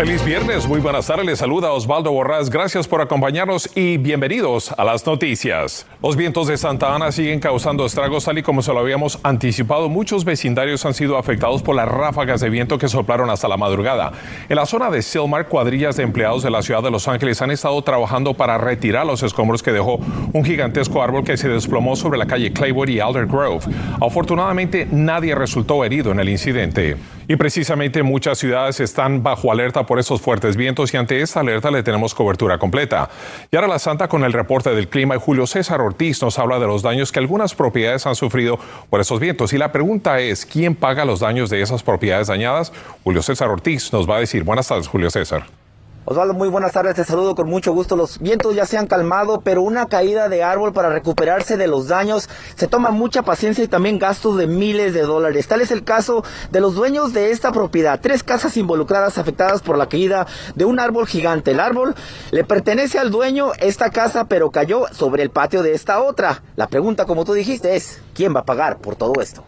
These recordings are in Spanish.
Feliz viernes, muy buenas tardes. Les saluda Osvaldo Borrás. Gracias por acompañarnos y bienvenidos a las noticias. Los vientos de Santa Ana siguen causando estragos tal y como se lo habíamos anticipado. Muchos vecindarios han sido afectados por las ráfagas de viento que soplaron hasta la madrugada. En la zona de Silmar, cuadrillas de empleados de la ciudad de Los Ángeles han estado trabajando para retirar los escombros que dejó un gigantesco árbol que se desplomó sobre la calle Claywood y Alder Grove. Afortunadamente, nadie resultó herido en el incidente. Y precisamente muchas ciudades están bajo alerta por esos fuertes vientos y ante esta alerta le tenemos cobertura completa. Y ahora la Santa con el reporte del clima y Julio César Ortiz nos habla de los daños que algunas propiedades han sufrido por esos vientos. Y la pregunta es, ¿quién paga los daños de esas propiedades dañadas? Julio César Ortiz nos va a decir. Buenas tardes, Julio César. Osvaldo, muy buenas tardes, te saludo con mucho gusto. Los vientos ya se han calmado, pero una caída de árbol para recuperarse de los daños se toma mucha paciencia y también gastos de miles de dólares. Tal es el caso de los dueños de esta propiedad. Tres casas involucradas afectadas por la caída de un árbol gigante. El árbol le pertenece al dueño esta casa, pero cayó sobre el patio de esta otra. La pregunta, como tú dijiste, es ¿quién va a pagar por todo esto?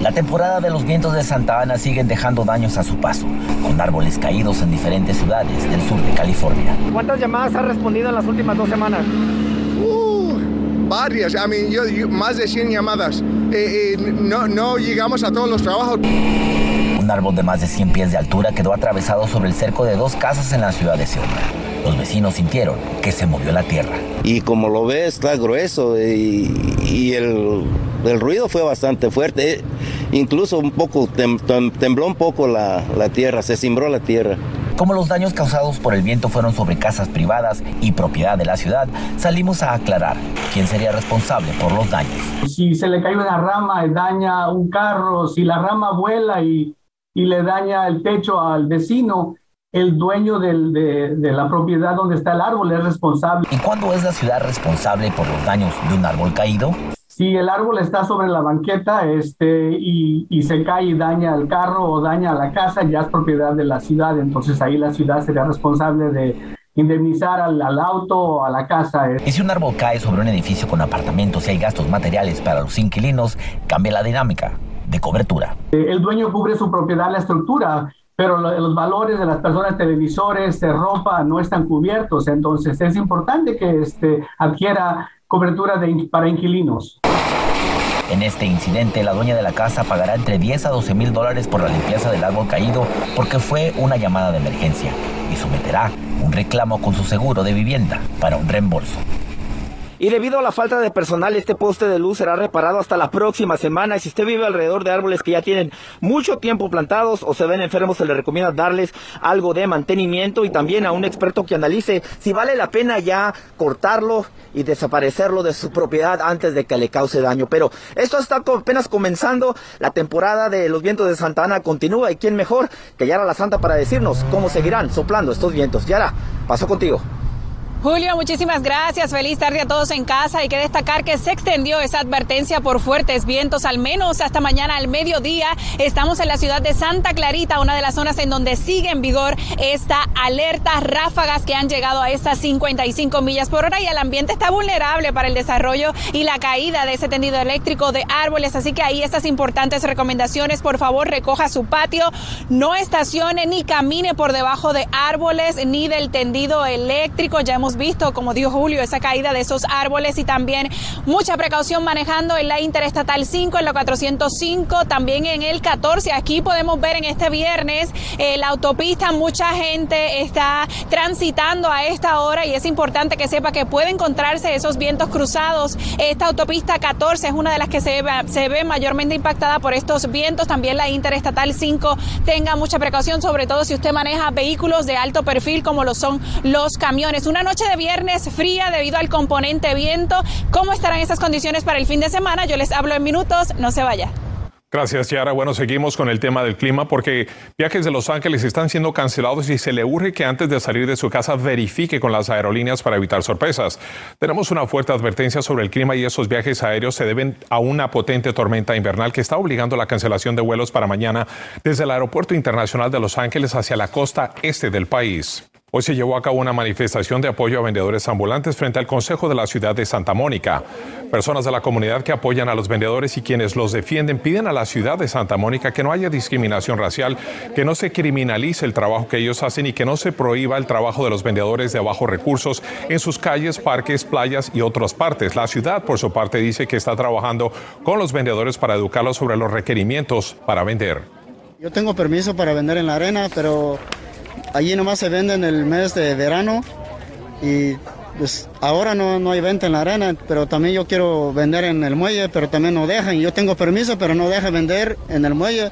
La temporada de los vientos de Santa Ana siguen dejando daños a su paso, con árboles caídos en diferentes ciudades del sur de California. ¿Cuántas llamadas ha respondido en las últimas dos semanas? Varias, a mí, yo, más de 100 llamadas. Eh, eh, no, no llegamos a todos los trabajos. Un árbol de más de 100 pies de altura quedó atravesado sobre el cerco de dos casas en la ciudad de Seúl. Los vecinos sintieron que se movió la tierra. Y como lo ves, está grueso y, y el, el, ruido fue bastante fuerte. Incluso un poco, tem, tem, tembló un poco la, la tierra, se cimbró la tierra. Como los daños causados por el viento fueron sobre casas privadas y propiedad de la ciudad, salimos a aclarar quién sería responsable por los daños. Si se le cae una rama y daña un carro, si la rama vuela y, y le daña el techo al vecino, el dueño del, de, de, la propiedad donde está el árbol es responsable. ¿Y cuándo es la ciudad responsable por los daños de un árbol caído? Si el árbol está sobre la banqueta este, y, y, se cae y daña el carro o daña la casa, ya es propiedad de la ciudad. Entonces ahí la ciudad sería responsable de indemnizar al, al auto o a la casa. Y si un árbol cae sobre un edificio con apartamentos y hay gastos materiales para los inquilinos, cambia la dinámica de cobertura. El dueño cubre su propiedad, la estructura, pero los valores de las personas, televisores, de ropa, no están cubiertos. Entonces es importante que este, adquiera cobertura de, para inquilinos. En este incidente, la dueña de la casa pagará entre 10 a 12 mil dólares por la limpieza del árbol caído porque fue una llamada de emergencia y someterá un reclamo con su seguro de vivienda para un reembolso. Y debido a la falta de personal, este poste de luz será reparado hasta la próxima semana. Y si usted vive alrededor de árboles que ya tienen mucho tiempo plantados o se ven enfermos, se le recomienda darles algo de mantenimiento y también a un experto que analice si vale la pena ya cortarlo y desaparecerlo de su propiedad antes de que le cause daño. Pero esto está apenas comenzando. La temporada de los vientos de Santa Ana continúa y quién mejor que Yara la Santa para decirnos cómo seguirán soplando estos vientos. Yara, paso contigo. Julio, muchísimas gracias. Feliz tarde a todos en casa. Hay que destacar que se extendió esa advertencia por fuertes vientos, al menos hasta mañana al mediodía. Estamos en la ciudad de Santa Clarita, una de las zonas en donde sigue en vigor esta alerta ráfagas que han llegado a estas 55 millas por hora y el ambiente está vulnerable para el desarrollo y la caída de ese tendido eléctrico de árboles. Así que ahí estas importantes recomendaciones. Por favor, recoja su patio, no estacione ni camine por debajo de árboles ni del tendido eléctrico. Ya hemos visto, como dijo Julio, esa caída de esos árboles y también mucha precaución manejando en la Interestatal 5, en la 405, también en el 14. Aquí podemos ver en este viernes eh, la autopista, mucha gente está transitando a esta hora y es importante que sepa que puede encontrarse esos vientos cruzados. Esta autopista 14 es una de las que se ve, se ve mayormente impactada por estos vientos. También la Interestatal 5 tenga mucha precaución, sobre todo si usted maneja vehículos de alto perfil como lo son los camiones. Una noche de viernes fría debido al componente viento. ¿Cómo estarán esas condiciones para el fin de semana? Yo les hablo en minutos, no se vaya. Gracias, Yara. Bueno, seguimos con el tema del clima porque viajes de Los Ángeles están siendo cancelados y se le urge que antes de salir de su casa verifique con las aerolíneas para evitar sorpresas. Tenemos una fuerte advertencia sobre el clima y esos viajes aéreos se deben a una potente tormenta invernal que está obligando la cancelación de vuelos para mañana desde el Aeropuerto Internacional de Los Ángeles hacia la costa este del país. Hoy se llevó a cabo una manifestación de apoyo a vendedores ambulantes frente al Consejo de la Ciudad de Santa Mónica. Personas de la comunidad que apoyan a los vendedores y quienes los defienden piden a la ciudad de Santa Mónica que no haya discriminación racial, que no se criminalice el trabajo que ellos hacen y que no se prohíba el trabajo de los vendedores de bajos recursos en sus calles, parques, playas y otras partes. La ciudad, por su parte, dice que está trabajando con los vendedores para educarlos sobre los requerimientos para vender. Yo tengo permiso para vender en la arena, pero Allí nomás se vende en el mes de verano y pues ahora no, no hay venta en la arena, pero también yo quiero vender en el muelle, pero también no dejan. Yo tengo permiso, pero no dejan vender en el muelle.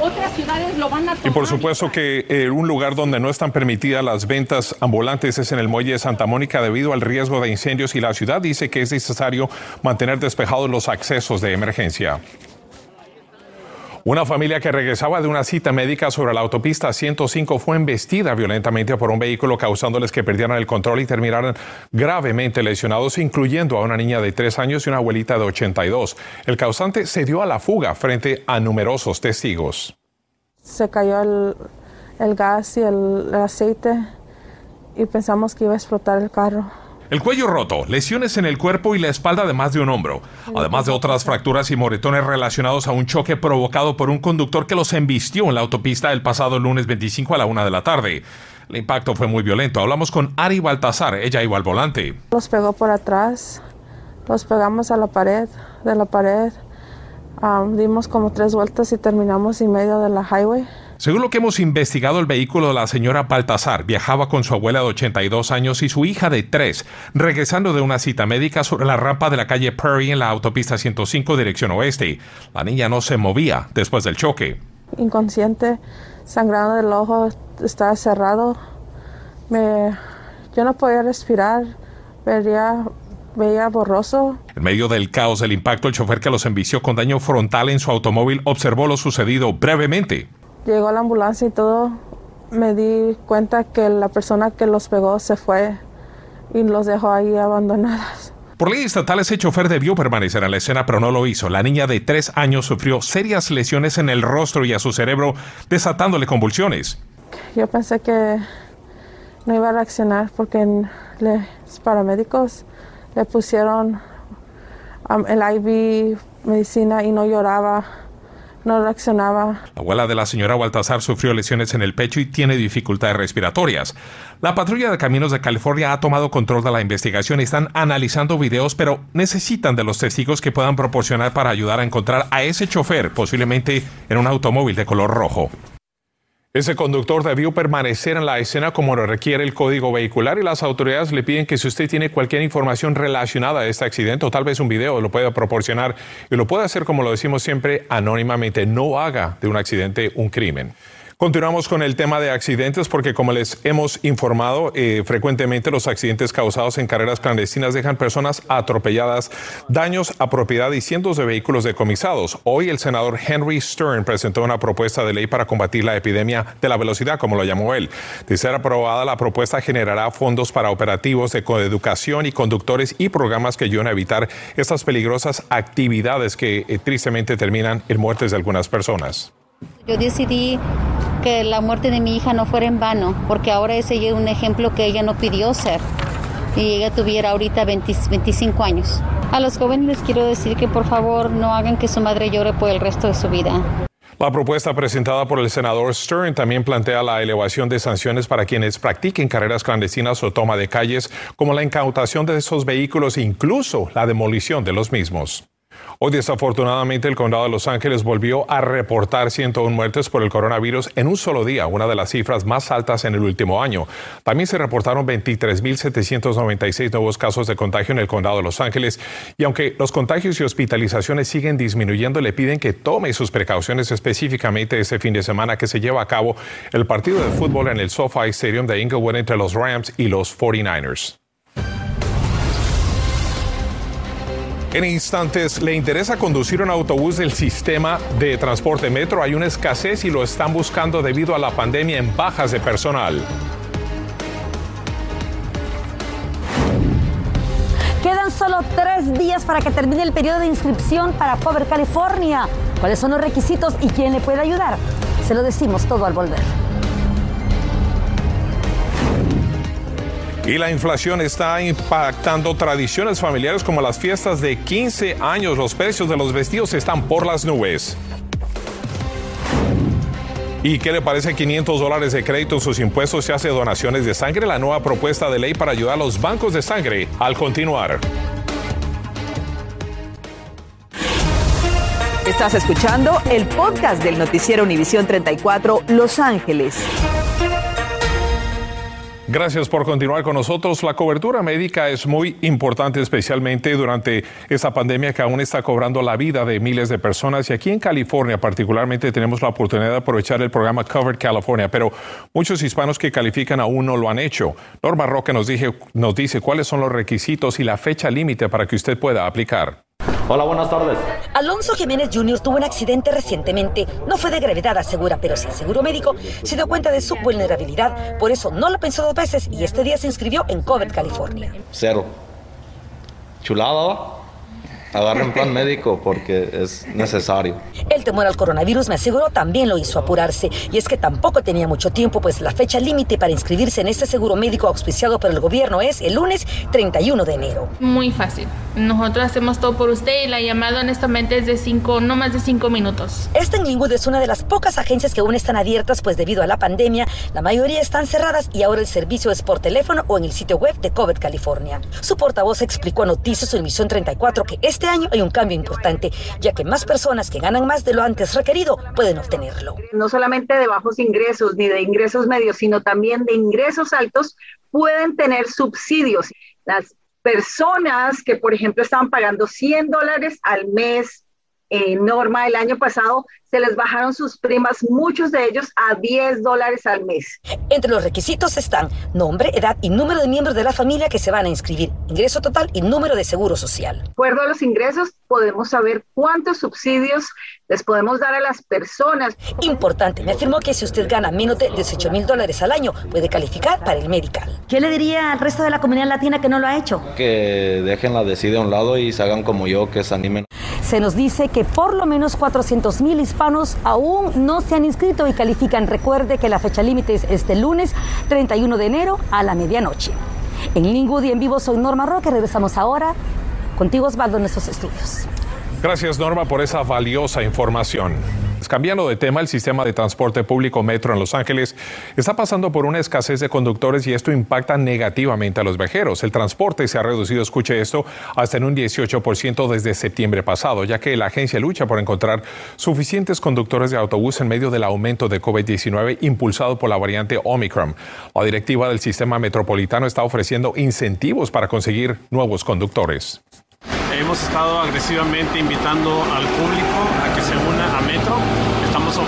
Otras ciudades lo van a Y por supuesto que eh, un lugar donde no están permitidas las ventas ambulantes es en el muelle de Santa Mónica debido al riesgo de incendios y la ciudad dice que es necesario mantener despejados los accesos de emergencia. Una familia que regresaba de una cita médica sobre la autopista 105 fue embestida violentamente por un vehículo causándoles que perdieran el control y terminaran gravemente lesionados, incluyendo a una niña de tres años y una abuelita de 82. El causante se dio a la fuga frente a numerosos testigos. Se cayó el, gas y el aceite y pensamos que iba a explotar el carro. El cuello roto, lesiones en el cuerpo y la espalda de más de un hombro, además de otras fracturas y moretones relacionados a un choque provocado por un conductor que los embistió en la autopista el pasado lunes 25 a la una de la tarde. El impacto fue muy violento. Hablamos con Ari Baltazar, ella iba al volante. Los pegó por atrás, los pegamos a la pared, de la pared, dimos como tres vueltas y terminamos en medio de la highway. Según lo que hemos investigado, el vehículo de la señora Baltasar viajaba con su abuela de 82 años y su hija de 3, regresando de una cita médica sobre la rampa de la calle Prairie en la autopista 105 dirección oeste. La niña no se movía después del choque. Inconsciente, sangrando del ojo, estaba cerrado. Me, yo no podía respirar, veía, veía borroso. En medio del caos del impacto, el chofer que los envició con daño frontal en su automóvil observó lo sucedido brevemente. Llegó la ambulancia y todo. Me di cuenta que la persona que los pegó se fue y los dejó ahí abandonados. Por ley estatal, ese chofer debió permanecer en la escena, pero no lo hizo. La niña de tres años sufrió serias lesiones en el rostro y a su cerebro, desatándole convulsiones. Yo pensé que no iba a reaccionar porque los paramédicos le pusieron um, el IV medicina y no lloraba no reaccionaba. La abuela de la señora Baltasar sufrió lesiones en el pecho y tiene dificultades respiratorias. La patrulla de caminos de California ha tomado control de la investigación y están analizando videos, pero necesitan de los testigos que puedan proporcionar para ayudar a encontrar a ese chofer, posiblemente en un automóvil de color rojo. Ese conductor debió permanecer en la escena como lo requiere el código vehicular y las autoridades le piden que si usted tiene cualquier información relacionada a este accidente o tal vez un video lo pueda proporcionar y lo puede hacer como lo decimos siempre anónimamente. No haga de un accidente un crimen. Continuamos con el tema de accidentes porque como les hemos informado, eh, frecuentemente los accidentes causados en carreras clandestinas dejan personas atropelladas, daños a propiedad y cientos de vehículos decomisados. Hoy el senador Henry Stern presentó una propuesta de ley para combatir la epidemia de la velocidad, como lo llamó él. De ser aprobada, la propuesta generará fondos para operativos de coeducación y conductores y programas que ayuden a evitar estas peligrosas actividades que eh, tristemente terminan en muertes de algunas personas. Yo decidí que la muerte de mi hija no fuera en vano, porque ahora es ella un ejemplo que ella no pidió ser y ella tuviera ahorita 25 años. A los jóvenes les quiero decir que por favor no hagan que su madre llore por el resto de su vida. La propuesta presentada por el senador Stern también plantea la elevación de sanciones para quienes practiquen carreras clandestinas o toma de calles, como la incautación de esos vehículos e incluso la demolición de los mismos. Hoy desafortunadamente el condado de Los Ángeles volvió a reportar 101 muertes por el coronavirus en un solo día, una de las cifras más altas en el último año. También se reportaron 23.796 nuevos casos de contagio en el condado de Los Ángeles y aunque los contagios y hospitalizaciones siguen disminuyendo, le piden que tome sus precauciones específicamente este fin de semana que se lleva a cabo el partido de fútbol en el SoFi Stadium de Inglewood entre los Rams y los 49ers. En instantes, ¿le interesa conducir un autobús del sistema de transporte metro? Hay una escasez y lo están buscando debido a la pandemia en bajas de personal. Quedan solo tres días para que termine el periodo de inscripción para Cover California. ¿Cuáles son los requisitos y quién le puede ayudar? Se lo decimos todo al volver. Y la inflación está impactando tradiciones familiares como las fiestas de 15 años. Los precios de los vestidos están por las nubes. ¿Y qué le parece 500 dólares de crédito en sus impuestos si hace donaciones de sangre? La nueva propuesta de ley para ayudar a los bancos de sangre al continuar. Estás escuchando el podcast del noticiero Univisión 34 Los Ángeles. Gracias por continuar con nosotros. La cobertura médica es muy importante, especialmente durante esta pandemia que aún está cobrando la vida de miles de personas. Y aquí en California, particularmente, tenemos la oportunidad de aprovechar el programa Covered California, pero muchos hispanos que califican aún no lo han hecho. Norma Roque nos, nos dice cuáles son los requisitos y la fecha límite para que usted pueda aplicar. Hola, buenas tardes. Alonso Jiménez Jr. tuvo un accidente recientemente. No fue de gravedad, asegura, pero sin seguro médico se dio cuenta de su vulnerabilidad. Por eso no lo pensó dos veces y este día se inscribió en COVID, California. Cero. Chulada agarren plan médico porque es necesario. El temor al coronavirus, me aseguró, también lo hizo apurarse. Y es que tampoco tenía mucho tiempo, pues la fecha límite para inscribirse en este seguro médico auspiciado por el gobierno es el lunes 31 de enero. Muy fácil. Nosotros hacemos todo por usted y la llamada honestamente es de cinco, no más de cinco minutos. Esta en Linwood es una de las pocas agencias que aún están abiertas, pues debido a la pandemia, la mayoría están cerradas y ahora el servicio es por teléfono o en el sitio web de COVID California. Su portavoz explicó a Noticias su emisión 34 que este año hay un cambio importante, ya que más personas que ganan más de lo antes requerido pueden obtenerlo. No solamente de bajos ingresos ni de ingresos medios, sino también de ingresos altos pueden tener subsidios. Las personas que, por ejemplo, estaban pagando 100 dólares al mes en Norma el año pasado, se les bajaron sus primas, muchos de ellos a 10 dólares al mes. Entre los requisitos están nombre, edad y número de miembros de la familia que se van a inscribir, ingreso total y número de seguro social. De acuerdo a los ingresos, podemos saber cuántos subsidios les podemos dar a las personas. Importante, me afirmó que si usted gana menos de 18 mil dólares al año, puede calificar para el medical. ¿Qué le diría al resto de la comunidad latina que no lo ha hecho? Que dejen la decide a un lado y se hagan como yo, que se animen. Se nos dice que por lo menos 400 mil hispanos aún no se han inscrito y califican. Recuerde que la fecha límite es este lunes 31 de enero a la medianoche. En Lingwood y en vivo soy Norma Roque. Regresamos ahora contigo, Osvaldo, en nuestros estudios. Gracias, Norma, por esa valiosa información. Cambiando de tema, el sistema de transporte público Metro en Los Ángeles está pasando por una escasez de conductores y esto impacta negativamente a los viajeros. El transporte se ha reducido, escuche esto, hasta en un 18% desde septiembre pasado, ya que la agencia lucha por encontrar suficientes conductores de autobús en medio del aumento de COVID-19 impulsado por la variante Omicron. La directiva del sistema metropolitano está ofreciendo incentivos para conseguir nuevos conductores. Hemos estado agresivamente invitando al público a que se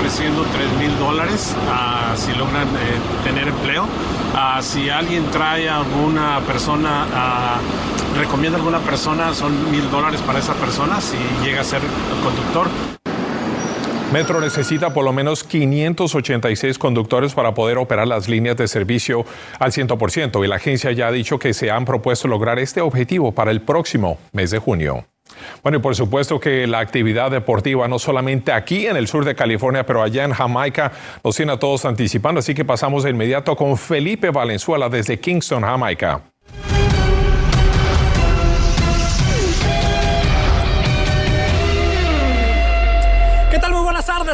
ofreciendo 3 mil dólares ah, si logran eh, tener empleo. Ah, si alguien trae a alguna persona, ah, recomienda a alguna persona, son mil dólares para esa persona si llega a ser conductor. Metro necesita por lo menos 586 conductores para poder operar las líneas de servicio al 100% y la agencia ya ha dicho que se han propuesto lograr este objetivo para el próximo mes de junio. Bueno, y por supuesto que la actividad deportiva, no solamente aquí en el sur de California, pero allá en Jamaica, nos tiene a todos anticipando, así que pasamos de inmediato con Felipe Valenzuela desde Kingston, Jamaica.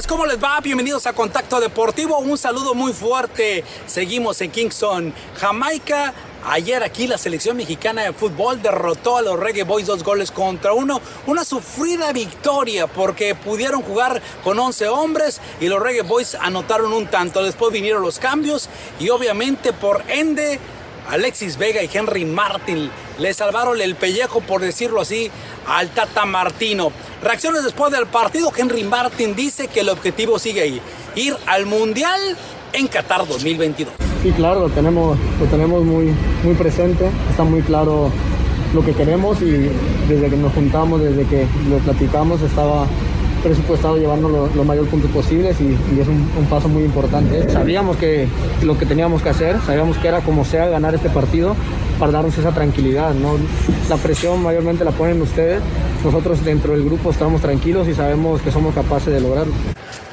¿cómo les va? Bienvenidos a Contacto Deportivo. Un saludo muy fuerte. Seguimos en Kingston, Jamaica. Ayer aquí la selección mexicana de fútbol derrotó a los Reggae Boys dos goles contra uno. Una sufrida victoria porque pudieron jugar con 11 hombres y los Reggae Boys anotaron un tanto. Después vinieron los cambios y obviamente por ende Alexis Vega y Henry Martin le salvaron el pellejo, por decirlo así, al Tata Martino. Reacciones después del partido, Henry Martin dice que el objetivo sigue ahí, ir al Mundial en Qatar 2022. Sí, claro, lo tenemos, lo tenemos muy, muy presente, está muy claro lo que queremos y desde que nos juntamos, desde que lo platicamos, estaba presupuestado llevarnos lo, mayor punto posible y, es un, un, paso muy importante. Sabíamos que lo que teníamos que hacer, sabíamos que era como sea ganar este partido para darnos esa tranquilidad. ¿no? La presión mayormente la ponen ustedes, nosotros dentro del grupo estamos tranquilos y sabemos que somos capaces de lograrlo.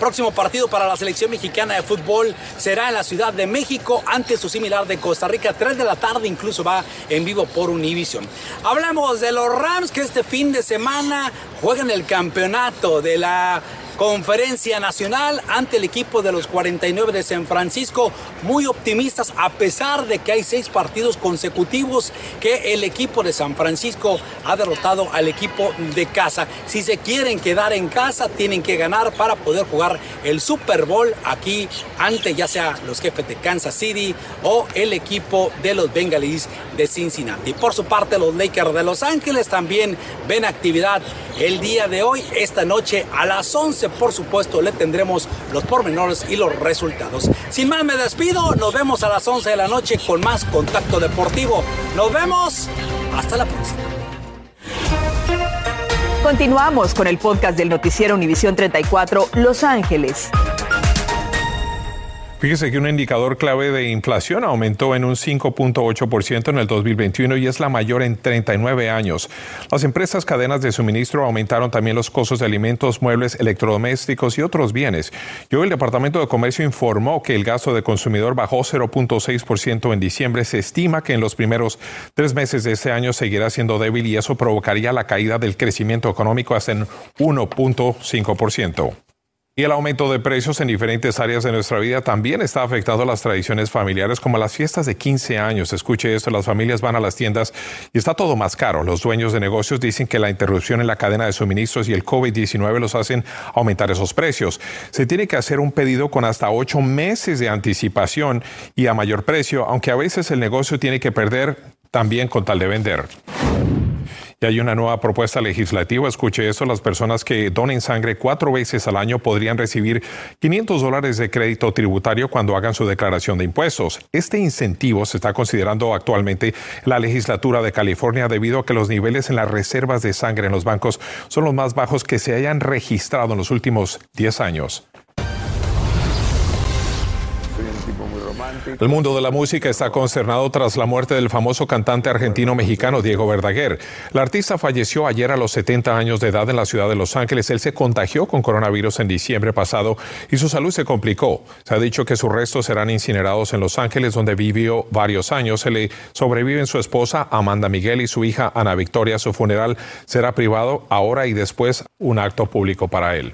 Próximo partido para la selección mexicana de fútbol será en la Ciudad de México ante su similar de Costa Rica. 3 de la tarde incluso va en vivo por Univision. Hablamos de los Rams que este fin de semana juegan el campeonato de la conferencia nacional ante el equipo de los 49 de San Francisco, muy optimistas a pesar de que hay seis partidos consecutivos que el equipo de San Francisco ha derrotado al equipo de casa. Si se quieren quedar en casa, tienen que ganar para poder jugar el Super Bowl aquí ante ya sea los jefes de Kansas City o el equipo de los Bengalis de Cincinnati. Por su parte, los Lakers de Los Ángeles también ven actividad el día de hoy, esta noche a las 11 por supuesto, le tendremos los pormenores y los resultados. Sin más, me despido. Nos vemos a las 11 de la noche con más Contacto Deportivo. Nos vemos. Hasta la próxima. Continuamos con el podcast del noticiero Univisión 34 Los Ángeles. Fíjese que un indicador clave de inflación aumentó en un 5.8% en el 2021 y es la mayor en 39 años. Las empresas cadenas de suministro aumentaron también los costos de alimentos, muebles, electrodomésticos y otros bienes. Y hoy el Departamento de Comercio informó que el gasto de consumidor bajó 0.6% en diciembre. Se estima que en los primeros tres meses de este año seguirá siendo débil y eso provocaría la caída del crecimiento económico hasta en 1.5%. Y el aumento de precios en diferentes áreas de nuestra vida también está afectando las tradiciones familiares como las fiestas de 15 años. Escuche esto, las familias van a las tiendas y está todo más caro. Los dueños de negocios dicen que la interrupción en la cadena de suministros y el COVID-19 los hacen aumentar esos precios. Se tiene que hacer un pedido con hasta ocho meses de anticipación y a mayor precio, aunque a veces el negocio tiene que perder también con tal de vender. Y hay una nueva propuesta legislativa. Escuche eso. Las personas que donen sangre cuatro veces al año podrían recibir 500 dólares de crédito tributario cuando hagan su declaración de impuestos. Este incentivo se está considerando actualmente en la legislatura de California debido a que los niveles en las reservas de sangre en los bancos son los más bajos que se hayan registrado en los últimos 10 años. El mundo de la música está consternado tras la muerte del famoso cantante argentino-mexicano Diego Verdaguer. El artista falleció ayer a los 70 años de edad en la ciudad de Los Ángeles. Él se contagió con coronavirus en diciembre pasado y su salud se complicó. Se ha dicho que sus restos serán incinerados en Los Ángeles, donde vivió varios años. Se le sobreviven su esposa Amanda Miguel y su hija Ana Victoria. Su funeral será privado ahora y después un acto público para él.